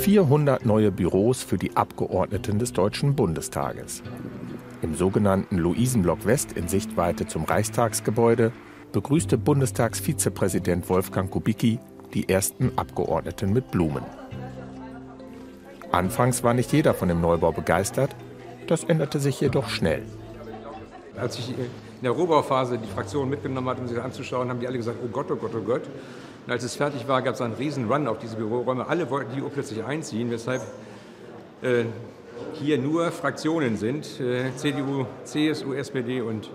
400 neue Büros für die Abgeordneten des Deutschen Bundestages. Im sogenannten Luisenblock West in Sichtweite zum Reichstagsgebäude begrüßte Bundestagsvizepräsident Wolfgang Kubicki die ersten Abgeordneten mit Blumen. Anfangs war nicht jeder von dem Neubau begeistert, das änderte sich jedoch schnell. Als ich in der Rohbauphase die Fraktion mitgenommen hatte, um sich anzuschauen, haben die alle gesagt, oh Gott, oh Gott, oh Gott. Und als es fertig war, gab es einen riesen Run auf diese Büroräume. Alle wollten die plötzlich einziehen, weshalb äh, hier nur Fraktionen sind, äh, CDU, CSU, SPD und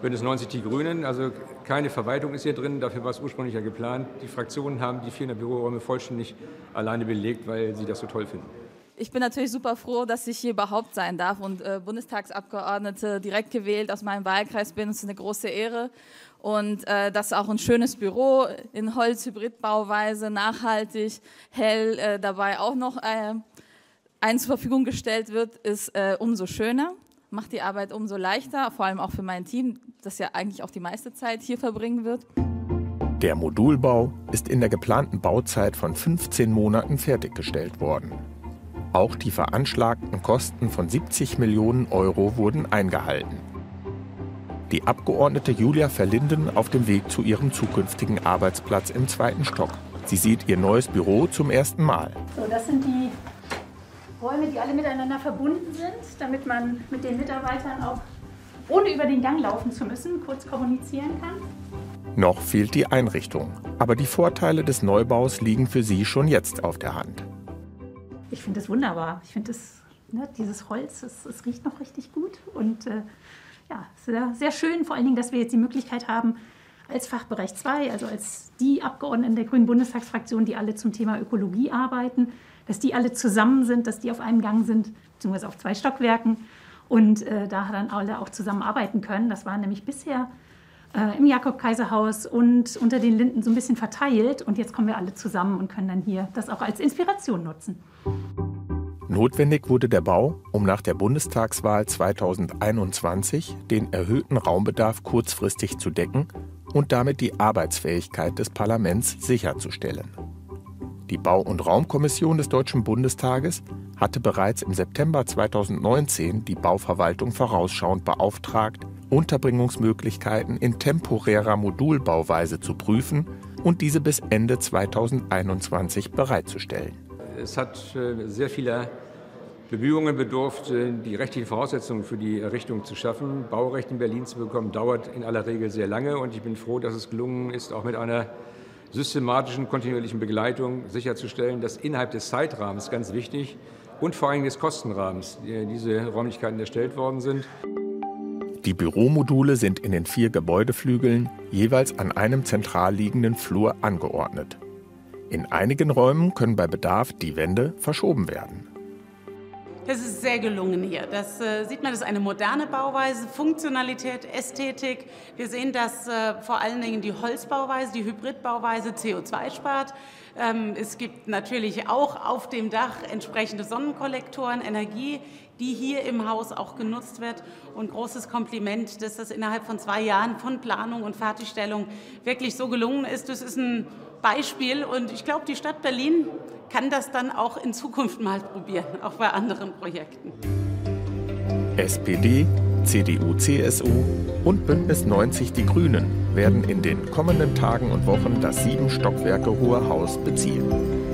Bündnis 90 Die Grünen. Also keine Verwaltung ist hier drin, dafür war es ursprünglich ja geplant. Die Fraktionen haben die 400 Büroräume vollständig alleine belegt, weil sie das so toll finden. Ich bin natürlich super froh, dass ich hier überhaupt sein darf und äh, Bundestagsabgeordnete direkt gewählt aus meinem Wahlkreis bin. Es ist eine große Ehre. Und äh, dass auch ein schönes Büro in Holz-Hybrid-Bauweise, nachhaltig, hell äh, dabei auch noch äh, ein zur Verfügung gestellt wird, ist äh, umso schöner. Macht die Arbeit umso leichter, vor allem auch für mein Team, das ja eigentlich auch die meiste Zeit hier verbringen wird. Der Modulbau ist in der geplanten Bauzeit von 15 Monaten fertiggestellt worden. Auch die veranschlagten Kosten von 70 Millionen Euro wurden eingehalten. Die Abgeordnete Julia Verlinden auf dem Weg zu ihrem zukünftigen Arbeitsplatz im zweiten Stock. Sie sieht ihr neues Büro zum ersten Mal. So, das sind die Räume, die alle miteinander verbunden sind, damit man mit den Mitarbeitern auch ohne über den Gang laufen zu müssen, kurz kommunizieren kann. Noch fehlt die Einrichtung, aber die Vorteile des Neubaus liegen für sie schon jetzt auf der Hand. Ich finde es wunderbar. Ich finde ne, dieses Holz, es, es, riecht noch richtig gut und äh, ja, sehr, sehr schön, vor allen Dingen, dass wir jetzt die Möglichkeit haben, als Fachbereich 2, also als die Abgeordneten der Grünen Bundestagsfraktion, die alle zum Thema Ökologie arbeiten, dass die alle zusammen sind, dass die auf einem Gang sind, beziehungsweise auf zwei Stockwerken und äh, da dann alle auch zusammenarbeiten können. Das war nämlich bisher äh, im Jakob-Kaiser-Haus und unter den Linden so ein bisschen verteilt. Und jetzt kommen wir alle zusammen und können dann hier das auch als Inspiration nutzen. Notwendig wurde der Bau, um nach der Bundestagswahl 2021 den erhöhten Raumbedarf kurzfristig zu decken und damit die Arbeitsfähigkeit des Parlaments sicherzustellen. Die Bau- und Raumkommission des Deutschen Bundestages hatte bereits im September 2019 die Bauverwaltung vorausschauend beauftragt, Unterbringungsmöglichkeiten in temporärer Modulbauweise zu prüfen und diese bis Ende 2021 bereitzustellen. Es hat äh, sehr vieler Bemühungen bedurft, äh, die rechtlichen Voraussetzungen für die Errichtung zu schaffen. Baurecht in Berlin zu bekommen, dauert in aller Regel sehr lange und ich bin froh, dass es gelungen ist, auch mit einer systematischen, kontinuierlichen Begleitung sicherzustellen, dass innerhalb des Zeitrahmens, ganz wichtig, und vor allem des Kostenrahmens diese Räumlichkeiten erstellt worden sind. Die Büromodule sind in den vier Gebäudeflügeln jeweils an einem zentral liegenden Flur angeordnet. In einigen Räumen können bei Bedarf die Wände verschoben werden. Das ist sehr gelungen hier. Das äh, sieht man, das ist eine moderne Bauweise, Funktionalität, Ästhetik. Wir sehen, dass äh, vor allen Dingen die Holzbauweise, die Hybridbauweise CO2 spart. Ähm, es gibt natürlich auch auf dem Dach entsprechende Sonnenkollektoren, Energie, die hier im Haus auch genutzt wird. Und großes Kompliment, dass das innerhalb von zwei Jahren von Planung und Fertigstellung wirklich so gelungen ist. Das ist ein Beispiel und ich glaube, die Stadt Berlin kann das dann auch in Zukunft mal probieren, auch bei anderen Projekten. SPD, CDU, CSU und Bündnis 90 Die Grünen werden in den kommenden Tagen und Wochen das sieben Stockwerke hohe Haus beziehen.